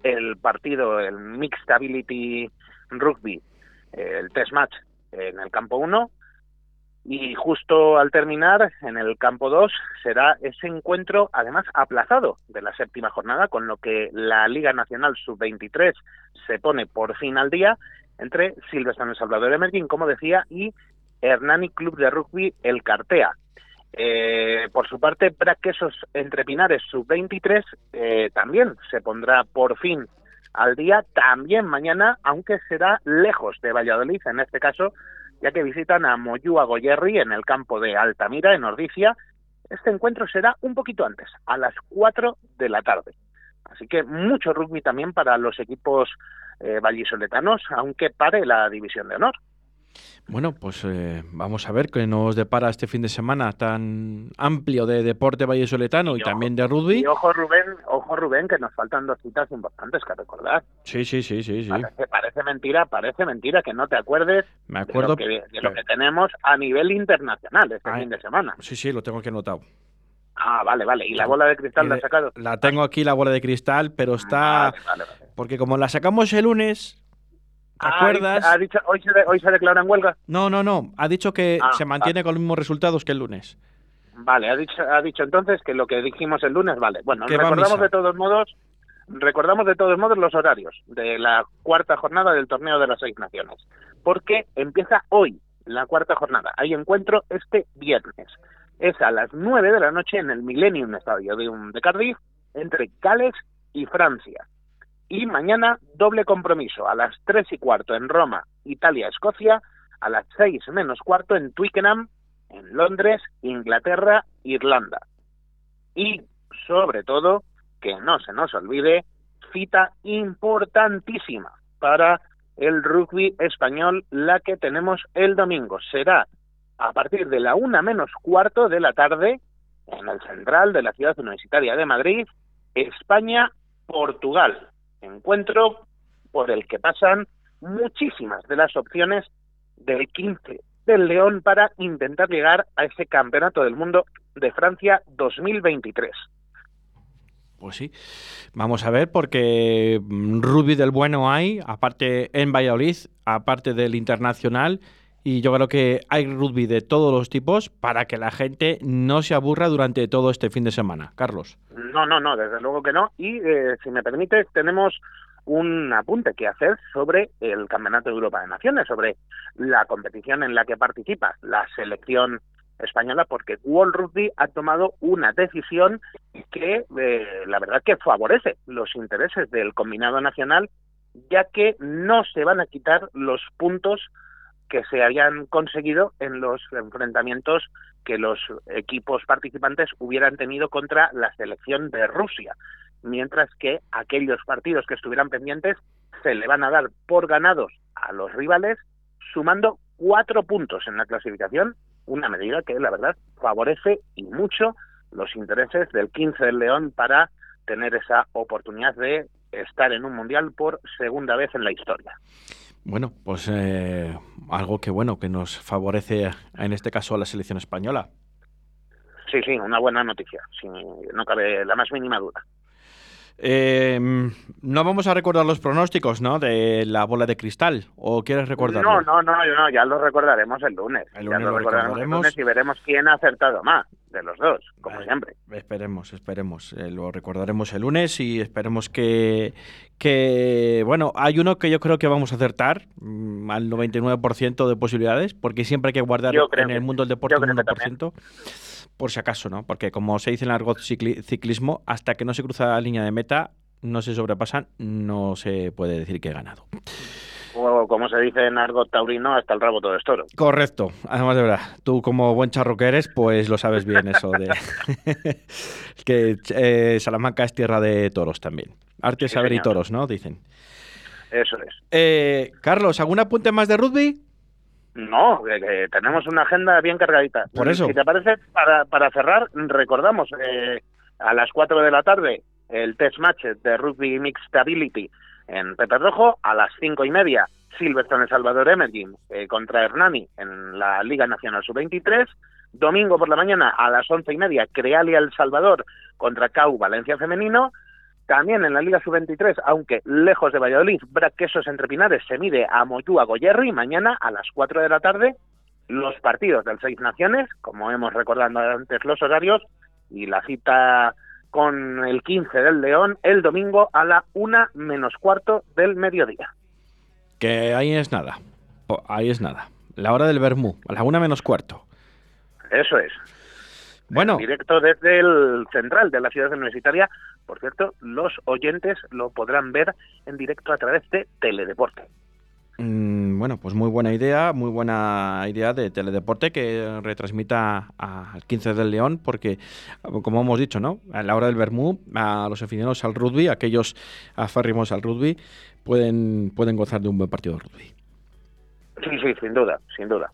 el partido, el Mixed Ability Rugby, eh, el test match en el campo 1 y justo al terminar, en el campo 2, será ese encuentro, además aplazado de la séptima jornada, con lo que la Liga Nacional Sub-23 se pone por fin al día entre Silvestre Salvador Emerging, como decía, y Hernani Club de Rugby El Cartea. Eh, por su parte, Braquesos Entre Pinares Sub-23 eh, también se pondrá por fin al día, también mañana, aunque será lejos de Valladolid, en este caso ya que visitan a Moyúa Goyerri en el campo de Altamira, en Ordicia. Este encuentro será un poquito antes, a las 4 de la tarde. Así que mucho rugby también para los equipos eh, vallisoletanos, aunque pare la división de honor. Bueno, pues eh, vamos a ver qué nos depara este fin de semana tan amplio de deporte vallesoletano y, también de rugby. Y ojo Rubén, ojo Rubén, que nos faltan dos citas importantes que recordar. Sí, sí, sí, sí. sí. Parece, mentira, parece mentira que no te acuerdes Me acuerdo, de, lo que, tenemos a nivel internacional este fin de semana. Sí, sí, lo tengo aquí anotado. Ah, vale, vale. ¿Y la bola de cristal la has sacado? La tengo aquí, la bola de cristal, pero está... Porque como la sacamos el lunes, ¿Te ah, acuerdas? Ha dicho, hoy, se hoy se declara en huelga. No, no, no. Ha dicho que Ah, se mantiene con los mismos resultados que el lunes. Vale, ha dicho, ha dicho entonces que lo que dijimos el lunes, vale. Bueno, recordamos de todos modos, recordamos de todos modos los horarios de la cuarta jornada del torneo de las seis naciones, porque empieza hoy la cuarta jornada. Hay encuentro este viernes. Es a las nueve de la noche en el Millennium Estadio de, un- de Cardiff entre Gales y Francia. Y mañana doble compromiso a las tres y cuarto en Roma, Italia, Escocia, a las seis menos cuarto en Twickenham, en Londres, Inglaterra, Irlanda. Y, sobre todo, que no se nos olvide, cita importantísima para el rugby español, la que tenemos el domingo. Será a partir de la una menos cuarto de la tarde, en el central de la ciudad universitaria de Madrid, España-Portugal. Encuentro por el que pasan muchísimas de las opciones del 15 del León para intentar llegar a ese campeonato del mundo de Francia 2023. Pues sí. Vamos a ver, porque rugby del bueno hay, aparte en Valladolid, aparte del internacional. Y yo creo que hay rugby de todos los tipos para que la gente no se aburra durante todo este fin de semana. Carlos. No, no, no, desde luego que no. Y eh, si me permites, tenemos un apunte que hacer sobre el Campeonato de Europa de Naciones, sobre la competición en la que participa la selección española, porque World Rugby ha tomado una decisión que eh, la verdad que favorece los intereses del combinado nacional, ya que no se van a quitar los puntos que se habían conseguido en los enfrentamientos que los equipos participantes hubieran tenido contra la selección de Rusia. mientras que aquellos partidos que estuvieran pendientes se le van a dar por ganados a los rivales, sumando cuatro puntos en la clasificación, una medida que la verdad favorece y mucho los intereses del 15 del León para tener esa oportunidad de estar en un mundial por segunda vez en la historia. Bueno, pues eh, algo que bueno que nos favorece en este caso a la selección española. Sí, sí, una buena noticia, sin, no cabe la más mínima duda. Eh, no vamos a recordar los pronósticos, ¿no? De la bola de cristal. ¿O quieres recordarlo? No, no, no, no ya lo recordaremos el lunes. El ya lunes lo lo recordaremos el lunes y veremos quién ha acertado más de los dos, como siempre. Esperemos, esperemos. Eh, lo recordaremos el lunes y esperemos que, que, bueno, hay uno que yo creo que vamos a acertar mm, al 99% de posibilidades, porque siempre hay que guardar en el mundo del deporte un creo que 1%, por si acaso, ¿no? Porque como se dice en el argot cicli- ciclismo, hasta que no se cruza la línea de meta, no se sobrepasan, no se puede decir que he ganado. O como se dice en argot taurino, hasta el rabo todo es toro. Correcto, además de verdad, tú como buen charro que eres, pues lo sabes bien eso de que eh, Salamanca es tierra de toros también. Arte, Sí, saber y toros, ¿no? Dicen. Eso es. Eh, Carlos, ¿algún apunte más de rugby? No, que, que tenemos una agenda bien cargadita. Por eso. Si te parece, para, para cerrar, recordamos eh, a las 4 de la tarde el test match de Rugby Mixed Ability en Pepe Rojo, a las cinco y media Silverstone El Salvador Emerging eh, contra Hernani en la Liga Nacional Sub-23, domingo por la mañana a las once y media Crealia El Salvador contra CAU Valencia Femenino, también en la Liga Sub-23, aunque lejos de Valladolid, Brad Quesos entre Pinares se mide a Moyúa Goyerri mañana a las 4 de la tarde. Los partidos del Seis Naciones, como hemos recordado antes los horarios, y la cita con el 15 del León el domingo a la una menos cuarto del mediodía. Que ahí es nada. Ahí es nada. La hora del Bermú, a la una menos cuarto. Eso es. Bueno, Directo desde el central de la ciudad universitaria. Por cierto, los oyentes lo podrán ver en directo a través de Teledeporte. mm, bueno, pues muy buena idea, muy buena idea de Teledeporte que retransmita al 15 del León, porque, como hemos dicho, ¿no? A la hora del Bermú, a los aficionados al rugby, aquellos aférrimos al rugby, pueden, pueden gozar de un buen partido de rugby. Sí, sí, sin duda, sin duda.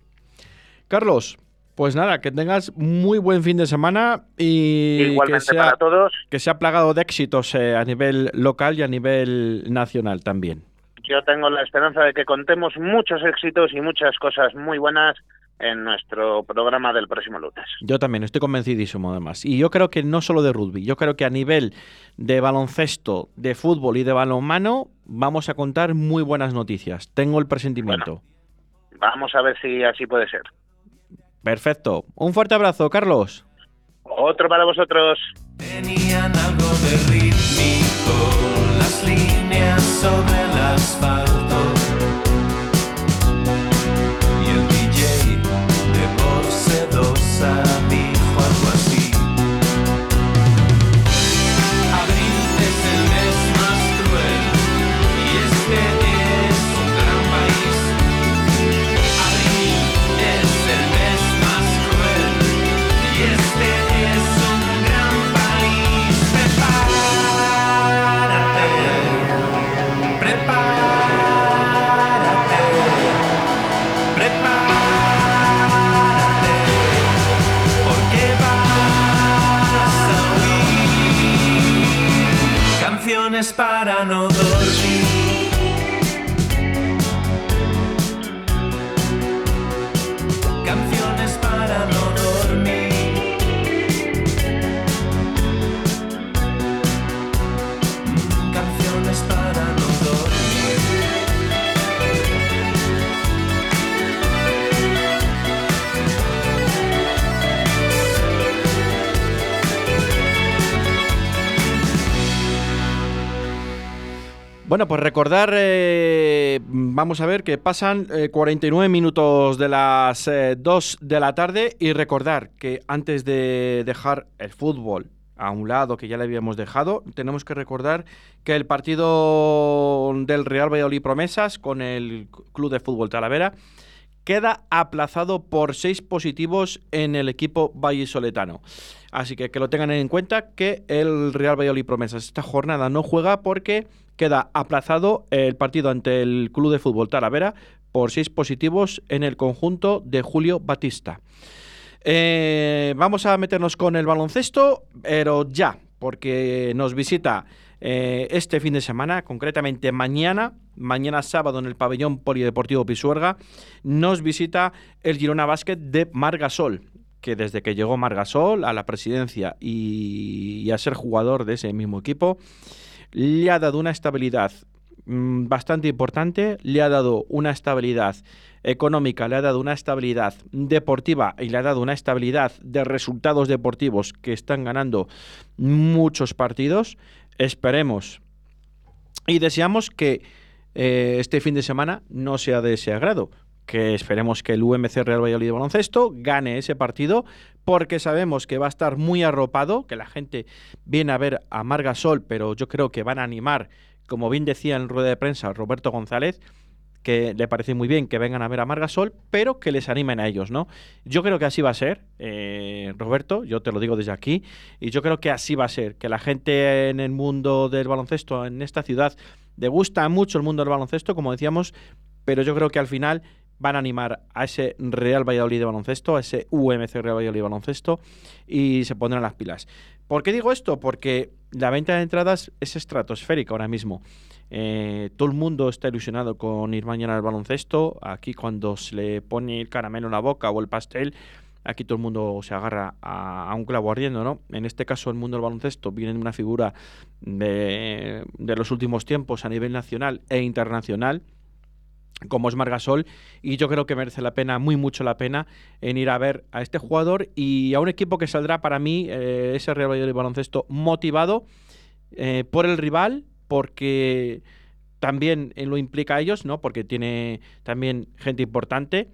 Carlos, pues nada, que tengas muy buen fin de semana y que sea, para todos. que sea plagado de éxitos eh, a nivel local y a nivel nacional también. Yo tengo la esperanza de que contemos muchos éxitos y muchas cosas muy buenas en nuestro programa del próximo lunes. Yo también estoy convencidísimo además. Y yo creo que no solo de rugby, yo creo que a nivel de baloncesto, de fútbol y de balonmano vamos a contar muy buenas noticias. Tengo el presentimiento. Vamos a ver si así puede ser. Perfecto. Un fuerte abrazo, Carlos. Otro para vosotros. Tenían algo de rítmico las líneas sobre el asfalto recordar, eh, vamos a ver que pasan eh, 49 minutos de las eh, 2 de la tarde y recordar que antes de dejar el fútbol a un lado que ya le habíamos dejado, tenemos que recordar que el partido del Real Valladolid Promesas con el Club de Fútbol Talavera queda aplazado por seis positivos en el equipo vallisoletano. Así que que lo tengan en cuenta que el Real Valladolid Promesas esta jornada no juega porque queda aplazado el partido ante el Club de Fútbol Talavera por seis positivos en el conjunto de Julio Batista. Eh, vamos a meternos con el baloncesto, pero ya, porque nos visita eh, este fin de semana, concretamente mañana, mañana sábado en el pabellón polideportivo Pisuerga, nos visita el Girona Basket de Margasol, que desde que llegó Margasol a la presidencia y, y a ser jugador de ese mismo equipo, le ha dado una estabilidad mm, bastante importante, le ha dado una estabilidad económica, le ha dado una estabilidad deportiva y le ha dado una estabilidad de resultados deportivos que están ganando muchos partidos. Esperemos y deseamos que eh, este fin de semana no sea de ese agrado. Que esperemos que el UMC Real Valladolid de Baloncesto gane ese partido, porque sabemos que va a estar muy arropado, que la gente viene a ver a Margasol, pero yo creo que van a animar, como bien decía en rueda de prensa Roberto González, que le parece muy bien que vengan a ver a Margasol, pero que les animen a ellos, ¿no? Yo creo que así va a ser, eh, Roberto, yo te lo digo desde aquí, y yo creo que así va a ser, que la gente en el mundo del baloncesto, en esta ciudad, le gusta mucho el mundo del baloncesto, como decíamos, pero yo creo que al final van a animar a ese Real Valladolid de baloncesto, a ese UMC Real Valladolid de baloncesto, y se pondrán las pilas. ¿Por qué digo esto? Porque la venta de entradas es estratosférica ahora mismo. Eh, todo el mundo está ilusionado con ir mañana al baloncesto. Aquí cuando se le pone el caramelo en la boca o el pastel, aquí todo el mundo se agarra a, un clavo ardiendo, ¿no? En este caso, el mundo del baloncesto viene una figura de los últimos tiempos a nivel nacional e internacional como es Margasol y yo creo que merece la pena, muy mucho la pena en ir a ver a este jugador y a un equipo que saldrá para mí eh, ese Real Valladolid baloncesto motivado eh, por el rival porque también eh, lo implica a ellos, ¿no? Porque tiene también gente importante.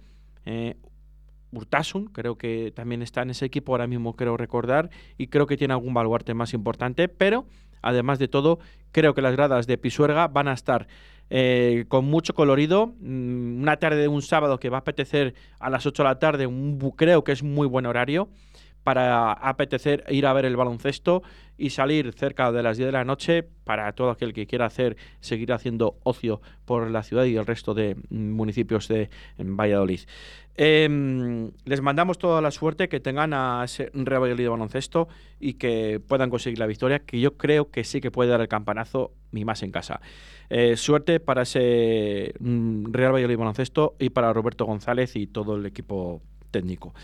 Eh, Urtasun, creo que también está en ese equipo ahora mismo, creo recordar, y creo que tiene algún baluarte más importante, pero además de todo, creo que las gradas de Pisuerga van a estar eh, con mucho colorido. mm, Una tarde de un sábado que va a apetecer a las 8 de la tarde, un, bu- creo que es muy buen horario para apetecer ir a ver el baloncesto y salir cerca de las 10 de la noche para todo aquel que quiera hacer seguir haciendo ocio por la ciudad y el resto de municipios de Valladolid. Em, les mandamos toda la suerte que tengan a ese Real Valladolid baloncesto y que puedan conseguir la victoria, que yo creo que sí que puede dar el campanazo y más en casa. Eh, suerte para ese mm, Real Valladolid baloncesto y para Roberto González y todo el equipo técnico.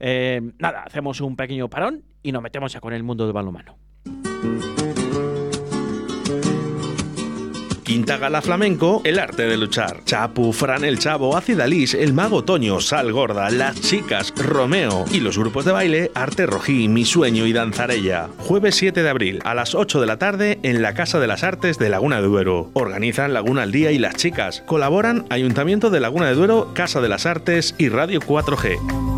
Eh, nada, hacemos un pequeño parón y nos metemos ya con el mundo del balonmano. Quinta Gala Flamenco, el arte de luchar. Chapu, Fran el Chavo, Ácida Lis, el Mago Toño, Sal Gorda, Las Chicas, Romeo y los grupos de baile Arte Rojí, Mi Sueño y Danzarella. Jueves 7 de abril a las 8 de la tarde en la Casa de las Artes de Laguna de Duero. Organizan Laguna al Día y Las Chicas. Colaboran Ayuntamiento de Laguna de Duero, Casa de las Artes y Radio 4G.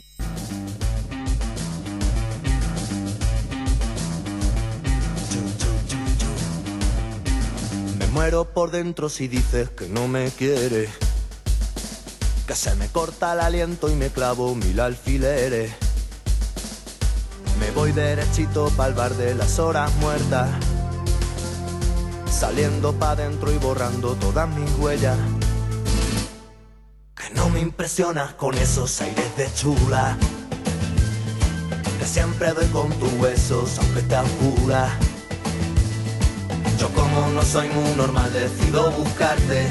Muero por dentro si dices que no me quieres. Que se me corta el aliento y me clavo mil alfileres. Me voy derechito pa'l bar de las horas muertas. Saliendo pa' dentro y borrando todas mis huellas. Que no me impresionas con esos aires de chula. Que siempre doy con tus huesos aunque te oscura. Yo como no soy muy normal decido buscarte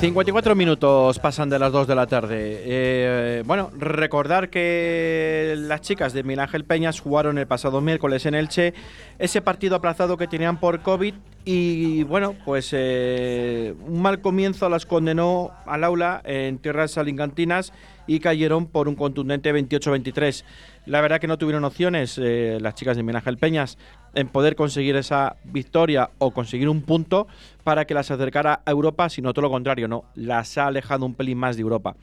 54 minutos pasan de las 2 de la tarde. Eh, bueno, recordar que las chicas de Miguel Ángel Peñas jugaron el pasado miércoles en Elche ese partido aplazado que tenían por COVID y bueno, pues eh, un mal comienzo las condenó al aula en tierras alingantinas y cayeron por un contundente 28-23. La verdad que no tuvieron opciones eh, las chicas de Miguel Ángel Peñas en poder conseguir esa victoria o conseguir un punto para que las acercara a Europa, sino todo lo contrario, no, las ha alejado un pelín más de Europa.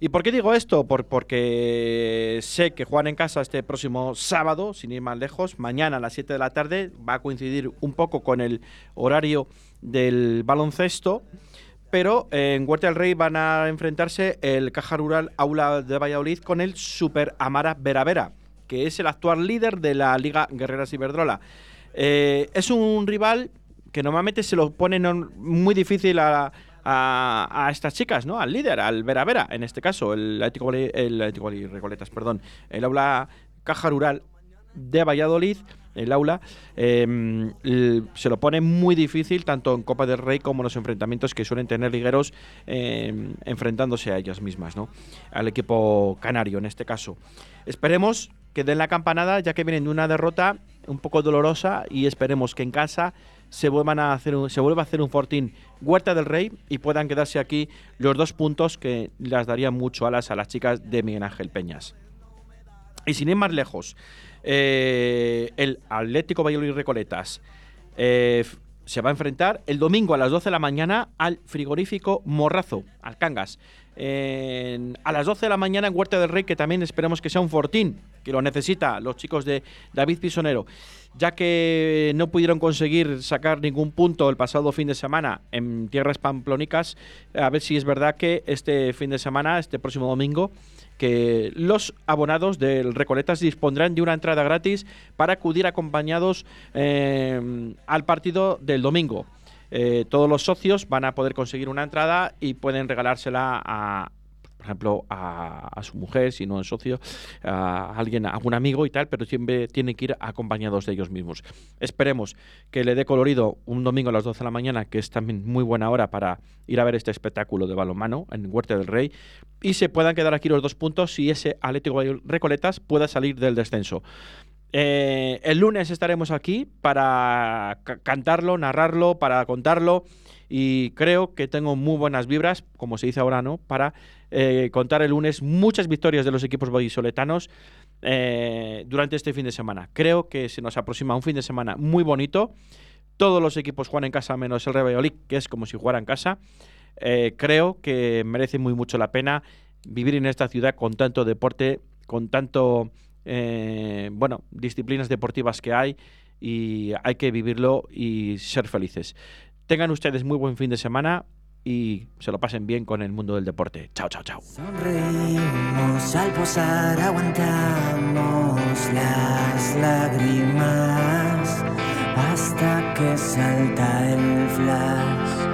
¿Y por qué digo esto? Por- porque sé que juegan en casa este próximo sábado, sin ir más lejos, mañana a las 7 de la tarde, va a coincidir un poco con el horario del baloncesto, pero en Huerta del Rey van a enfrentarse el Caja Rural Aula de Valladolid con el Super Amara Vera Vera, que es el actual líder de la Liga Guerreras Iberdrola. Eh, es un rival que normalmente se lo ponen on- muy difícil a, a- a estas chicas, ¿no? Al líder, al Vera Vera, en este caso, el Atlético el Atlético Recoletas, perdón, el aula Caja Rural de Valladolid, el aula, l- se lo pone muy difícil tanto en Copa del Rey como en los enfrentamientos que suelen tener ligueros eh, enfrentándose a ellas mismas, ¿no? Al equipo canario en este caso. Esperemos que den la campanada ya que vienen de una derrota un poco dolorosa y esperemos que en casa se vuelvan a hacer un- se vuelva a hacer un fortín Huerta del Rey y puedan quedarse aquí los dos puntos que las darían mucho alas a las chicas de Miguel Ángel Peñas. Y sin ir más lejos, eh, el Atlético Valladolid Recoletas eh, se va a enfrentar el domingo a las 12 de la mañana al frigorífico Morrazo, al Cangas. En- a las 12 de la mañana en Huerta del Rey, que también esperemos que sea un fortín, que lo necesita los chicos de David Pisonero, ya que no pudieron conseguir sacar ningún punto el pasado fin de semana en tierras pamplónicas, a ver si es verdad que este fin de semana, este próximo domingo, los abonados del Recoletas dispondrán de una entrada gratis para acudir acompañados eh, al partido del domingo. Eh, todos los socios van a poder conseguir una entrada y pueden regalársela a, por ejemplo, a, su mujer, si no es socio, a alguien, a algún amigo y tal, pero siempre tienen que ir acompañados de ellos mismos. Esperemos que le dé colorido un domingo a las 12 de la mañana, que es también muy buena hora para ir a ver este espectáculo de balonmano en Huerta del Rey, y se puedan quedar aquí los dos puntos si ese Atlético Recoletas pueda salir del descenso. Eh, el lunes estaremos aquí para ca- cantarlo, narrarlo, para contarlo y creo que tengo muy buenas vibras, como se dice ahora, ¿no? Para eh, contar el lunes muchas victorias de los equipos vallisoletanos eh, durante este fin de semana. Creo que se nos aproxima un fin de semana muy bonito. Todos los equipos juegan en casa menos el Valladolid, que es como si jugara en casa. Eh, creo que merece muy mucho la pena vivir en esta ciudad con tanto deporte, con tanto eh, bueno, disciplinas deportivas que hay y hay que vivirlo y ser felices. Tengan ustedes muy buen fin de semana y se lo pasen bien con el mundo del deporte. Chao, chao, chao. Sonreímos al posar, aguantamos las lágrimas hasta que salta el flash.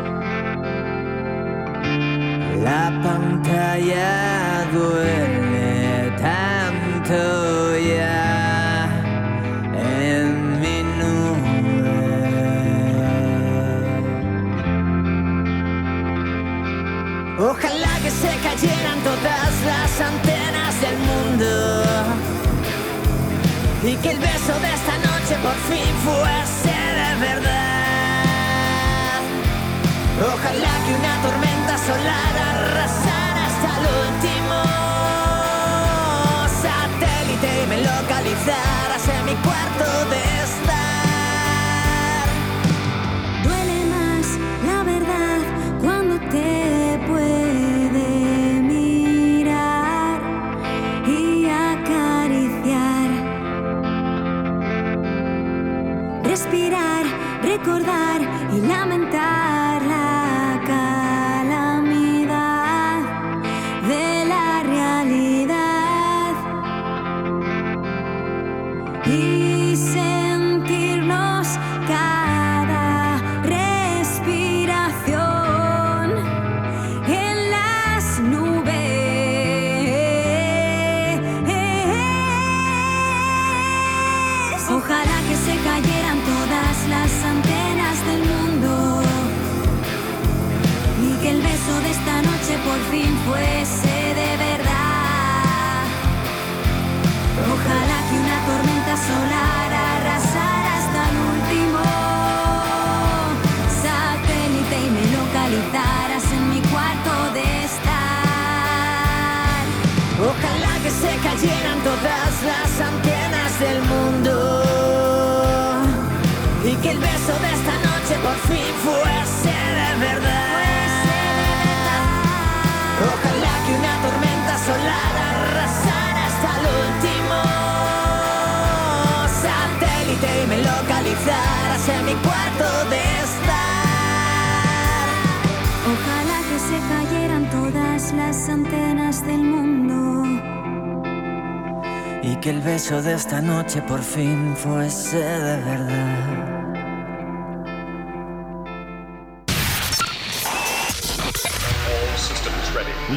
La pantalla duele se cayeran todas las antenas del mundo y que el beso de esta noche por fin fuese de verdad. Ojalá que una tormenta solar arrasara Respirar, recordar y lamentar Solara, arrasarás tan último satélite y me localizarás en mi cuarto de estar. Ojalá que se cayeran todas las antenas del mundo y que el beso de esta noche por fin fue. Todas las antenas del mundo. Y que el beso de esta noche por fin fuese de verdad.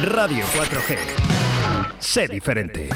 Radio 4G. Sé diferente.